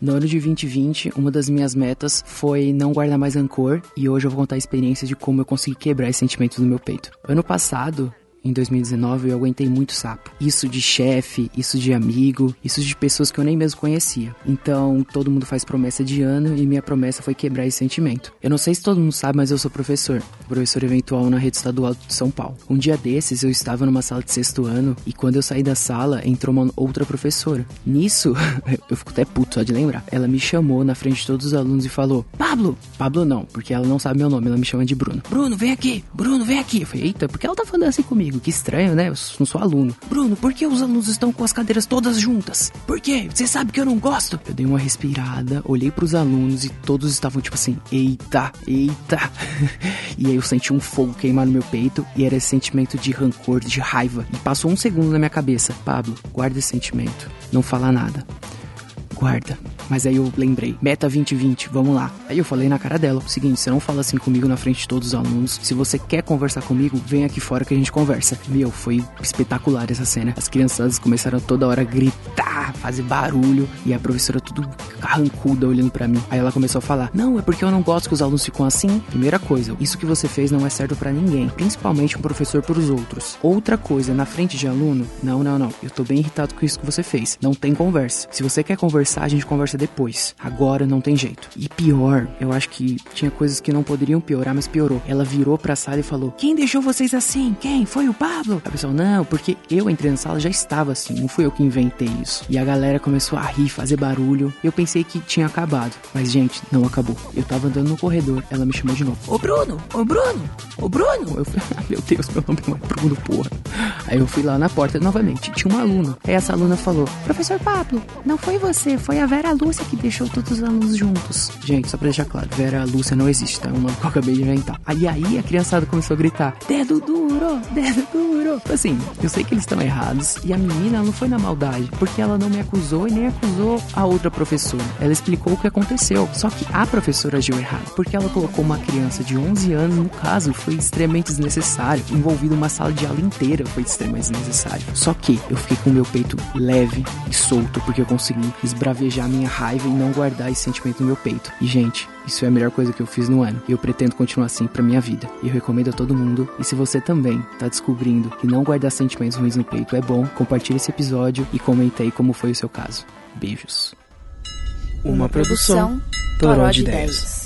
No ano de 2020, uma das minhas metas foi não guardar mais rancor e hoje eu vou contar a experiência de como eu consegui quebrar esse sentimento no meu peito. Ano passado, em 2019 eu aguentei muito sapo. Isso de chefe, isso de amigo, isso de pessoas que eu nem mesmo conhecia. Então todo mundo faz promessa de ano e minha promessa foi quebrar esse sentimento. Eu não sei se todo mundo sabe, mas eu sou professor, professor eventual na rede estadual de São Paulo. Um dia desses eu estava numa sala de sexto ano e quando eu saí da sala entrou uma outra professora. Nisso, eu fico até puto só de lembrar. Ela me chamou na frente de todos os alunos e falou: Pablo! Pablo não, porque ela não sabe meu nome, ela me chama de Bruno. Bruno, vem aqui! Bruno, vem aqui! Eu falei: Eita, por que ela tá falando assim comigo? Comigo. Que estranho, né? Eu não sou aluno. Bruno, por que os alunos estão com as cadeiras todas juntas? Por quê? Você sabe que eu não gosto? Eu dei uma respirada, olhei para os alunos e todos estavam tipo assim: eita, eita. e aí eu senti um fogo queimar no meu peito e era esse sentimento de rancor, de raiva. E passou um segundo na minha cabeça: Pablo, guarda esse sentimento. Não fala nada. Guarda. Mas aí eu lembrei, meta 2020, vamos lá. Aí eu falei na cara dela, o seguinte, você não fala assim comigo na frente de todos os alunos. Se você quer conversar comigo, vem aqui fora que a gente conversa. Meu, foi espetacular essa cena. As crianças começaram toda hora a gritar, fazer barulho e a professora tudo carrancuda olhando para mim. Aí ela começou a falar: "Não, é porque eu não gosto que os alunos ficam assim". Primeira coisa, isso que você fez não é certo para ninguém, principalmente um professor para os outros. Outra coisa, na frente de aluno, não, não, não. Eu tô bem irritado com isso que você fez. Não tem conversa. Se você quer conversar, a gente conversa depois. Agora não tem jeito. E pior, eu acho que tinha coisas que não poderiam piorar, mas piorou. Ela virou pra sala e falou: Quem deixou vocês assim? Quem? Foi o Pablo? A pessoa, não, porque eu entrei na sala já estava assim, não fui eu que inventei isso. E a galera começou a rir, fazer barulho. Eu pensei que tinha acabado. Mas, gente, não acabou. Eu tava andando no corredor, ela me chamou de novo. Ô Bruno! Ô Bruno! Ô Bruno! Eu falei, ah, meu Deus, meu nome não é Bruno, porra. Aí eu fui lá na porta novamente. Tinha uma aluna. Aí essa aluna falou: Professor Pablo, não foi você, foi a Vera Lúcia que deixou todos os alunos juntos. Gente, só pra deixar claro, Vera Lúcia não existe, tá? É uma que eu acabei de inventar. Aí aí a criançada começou a gritar: dedo duro, dedo duro. Assim, eu sei que eles estão errados e a menina não foi na maldade, porque ela não me acusou e nem acusou a outra professora. Ela explicou o que aconteceu. Só que a professora agiu errado, porque ela colocou uma criança de 11 anos no caso foi extremamente desnecessário. Envolvido uma sala de aula inteira foi extremamente desnecessário. Só que eu fiquei com o meu peito leve e solto porque eu consegui esbravejar minha raiva e não guardar esse sentimento no meu peito. E, gente, isso é a melhor coisa que eu fiz no ano. E eu pretendo continuar assim pra minha vida. E eu recomendo a todo mundo. E se você também tá descobrindo que não guardar sentimentos ruins no peito é bom, compartilhe esse episódio e comente aí como foi o seu caso. Beijos. Uma produção Toró de Ideias.